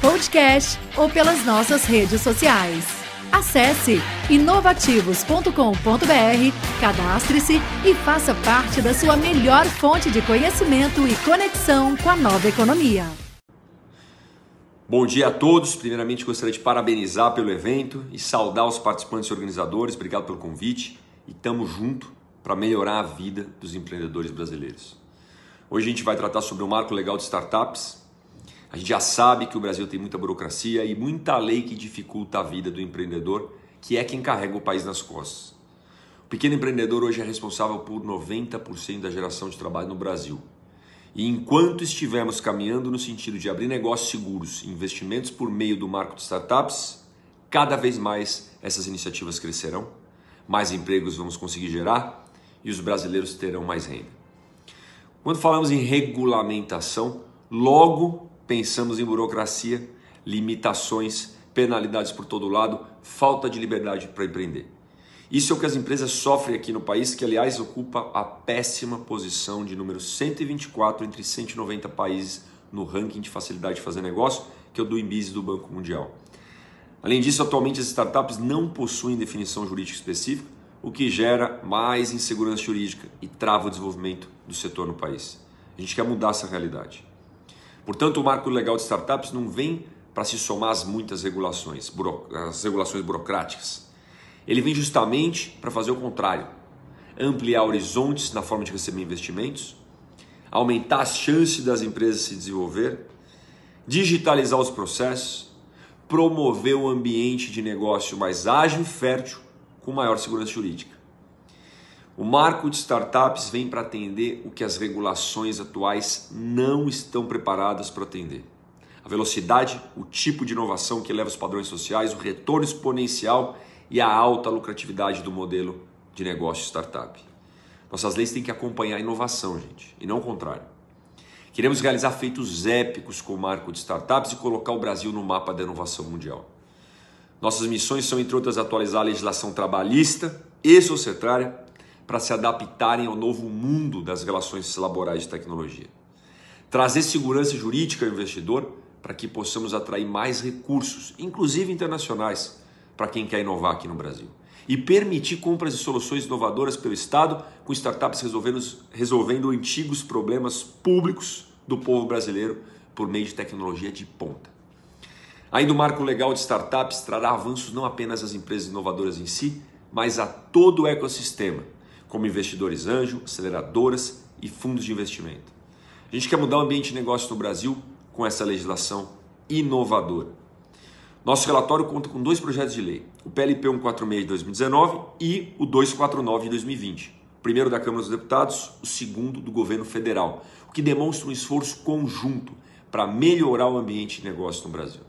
podcast ou pelas nossas redes sociais. Acesse inovativos.com.br, cadastre-se e faça parte da sua melhor fonte de conhecimento e conexão com a nova economia. Bom dia a todos. Primeiramente, gostaria de parabenizar pelo evento e saudar os participantes e organizadores. Obrigado pelo convite e tamo junto para melhorar a vida dos empreendedores brasileiros. Hoje a gente vai tratar sobre o marco legal de startups. A gente já sabe que o Brasil tem muita burocracia e muita lei que dificulta a vida do empreendedor, que é quem carrega o país nas costas. O pequeno empreendedor hoje é responsável por 90% da geração de trabalho no Brasil. E enquanto estivermos caminhando no sentido de abrir negócios seguros investimentos por meio do marco de startups, cada vez mais essas iniciativas crescerão, mais empregos vamos conseguir gerar e os brasileiros terão mais renda. Quando falamos em regulamentação, logo pensamos em burocracia, limitações, penalidades por todo lado, falta de liberdade para empreender. Isso é o que as empresas sofrem aqui no país, que aliás ocupa a péssima posição de número 124 entre 190 países no ranking de facilidade de fazer negócio, que é o do Inbiz do Banco Mundial. Além disso, atualmente as startups não possuem definição jurídica específica, o que gera mais insegurança jurídica e trava o desenvolvimento do setor no país. A gente quer mudar essa realidade. Portanto, o marco legal de startups não vem para se somar às muitas regulações, as regulações burocráticas. Ele vem justamente para fazer o contrário, ampliar horizontes na forma de receber investimentos, aumentar as chances das empresas se desenvolver, digitalizar os processos, promover um ambiente de negócio mais ágil e fértil com maior segurança jurídica. O marco de startups vem para atender o que as regulações atuais não estão preparadas para atender. A velocidade, o tipo de inovação que leva os padrões sociais, o retorno exponencial e a alta lucratividade do modelo de negócio startup. Nossas leis têm que acompanhar a inovação, gente, e não o contrário. Queremos realizar feitos épicos com o marco de startups e colocar o Brasil no mapa da inovação mundial. Nossas missões são, entre outras, atualizar a legislação trabalhista e societária para se adaptarem ao novo mundo das relações laborais de tecnologia. Trazer segurança jurídica ao investidor para que possamos atrair mais recursos, inclusive internacionais, para quem quer inovar aqui no Brasil. E permitir compras de soluções inovadoras pelo Estado, com startups resolvendo, resolvendo antigos problemas públicos do povo brasileiro por meio de tecnologia de ponta. Ainda o marco legal de startups trará avanços não apenas às empresas inovadoras em si, mas a todo o ecossistema, como investidores anjo, aceleradoras e fundos de investimento. A gente quer mudar o ambiente de negócio no Brasil com essa legislação inovadora. Nosso relatório conta com dois projetos de lei, o PLP 146 de 2019 e o 249 de 2020. O primeiro da Câmara dos Deputados, o segundo do governo federal, o que demonstra um esforço conjunto para melhorar o ambiente de negócio no Brasil.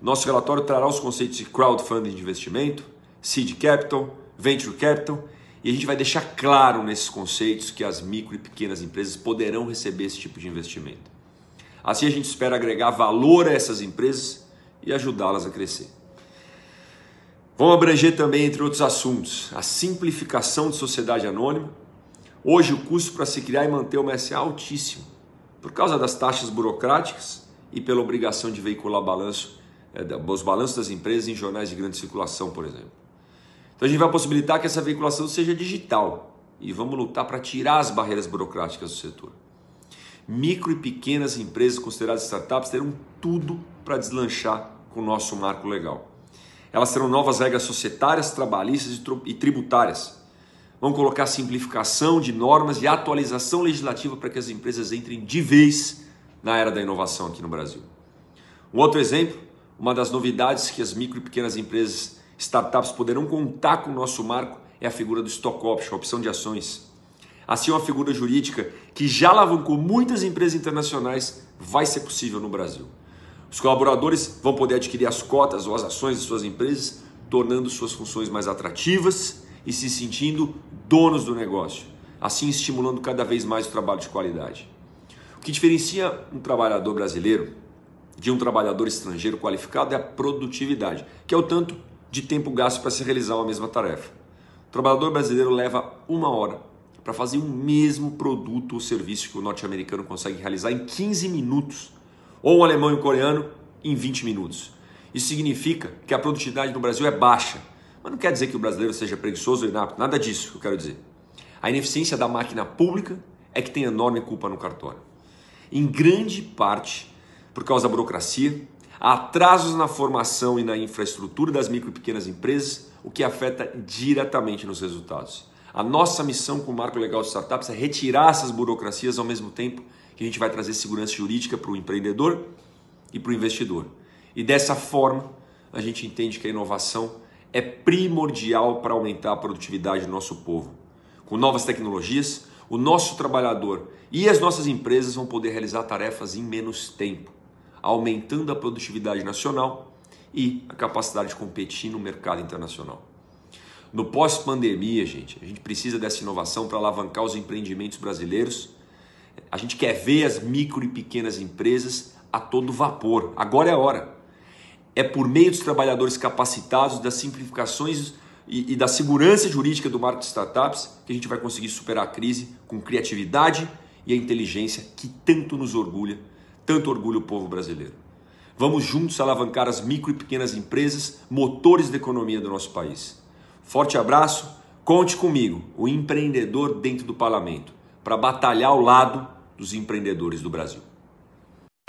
Nosso relatório trará os conceitos de crowdfunding de investimento, seed capital, venture capital, e a gente vai deixar claro nesses conceitos que as micro e pequenas empresas poderão receber esse tipo de investimento. Assim a gente espera agregar valor a essas empresas e ajudá-las a crescer. Vamos abranger também, entre outros assuntos, a simplificação de sociedade anônima. Hoje o custo para se criar e manter uma SA é altíssimo, por causa das taxas burocráticas e pela obrigação de veicular balanço é, os balanços das empresas em jornais de grande circulação, por exemplo. Então a gente vai possibilitar que essa veiculação seja digital e vamos lutar para tirar as barreiras burocráticas do setor. Micro e pequenas empresas consideradas startups terão tudo para deslanchar com o nosso marco legal. Elas terão novas regras societárias, trabalhistas e tributárias. Vão colocar simplificação de normas e atualização legislativa para que as empresas entrem de vez na era da inovação aqui no Brasil. Um outro exemplo uma das novidades que as micro e pequenas empresas, startups poderão contar com o nosso marco é a figura do stock option, opção de ações. Assim, uma figura jurídica que já alavancou muitas empresas internacionais vai ser possível no Brasil. Os colaboradores vão poder adquirir as cotas ou as ações de suas empresas, tornando suas funções mais atrativas e se sentindo donos do negócio, assim estimulando cada vez mais o trabalho de qualidade. O que diferencia um trabalhador brasileiro de um trabalhador estrangeiro qualificado é a produtividade, que é o tanto de tempo gasto para se realizar uma mesma tarefa. O trabalhador brasileiro leva uma hora para fazer o mesmo produto ou serviço que o norte-americano consegue realizar em 15 minutos, ou um alemão e um coreano em 20 minutos. Isso significa que a produtividade no Brasil é baixa, mas não quer dizer que o brasileiro seja preguiçoso ou inapto, nada disso que eu quero dizer. A ineficiência da máquina pública é que tem enorme culpa no cartório. Em grande parte por causa da burocracia, atrasos na formação e na infraestrutura das micro e pequenas empresas, o que afeta diretamente nos resultados. A nossa missão com o Marco Legal de Startups é retirar essas burocracias ao mesmo tempo que a gente vai trazer segurança jurídica para o empreendedor e para o investidor. E dessa forma, a gente entende que a inovação é primordial para aumentar a produtividade do nosso povo. Com novas tecnologias, o nosso trabalhador e as nossas empresas vão poder realizar tarefas em menos tempo, aumentando a produtividade nacional e a capacidade de competir no mercado internacional. No pós-pandemia, gente, a gente precisa dessa inovação para alavancar os empreendimentos brasileiros. A gente quer ver as micro e pequenas empresas a todo vapor. Agora é a hora. É por meio dos trabalhadores capacitados, das simplificações e, e da segurança jurídica do marco de startups que a gente vai conseguir superar a crise com criatividade e a inteligência que tanto nos orgulha, tanto orgulha o povo brasileiro. Vamos juntos alavancar as micro e pequenas empresas, motores da economia do nosso país. Forte abraço, conte comigo, o empreendedor dentro do parlamento, para batalhar ao lado dos empreendedores do Brasil.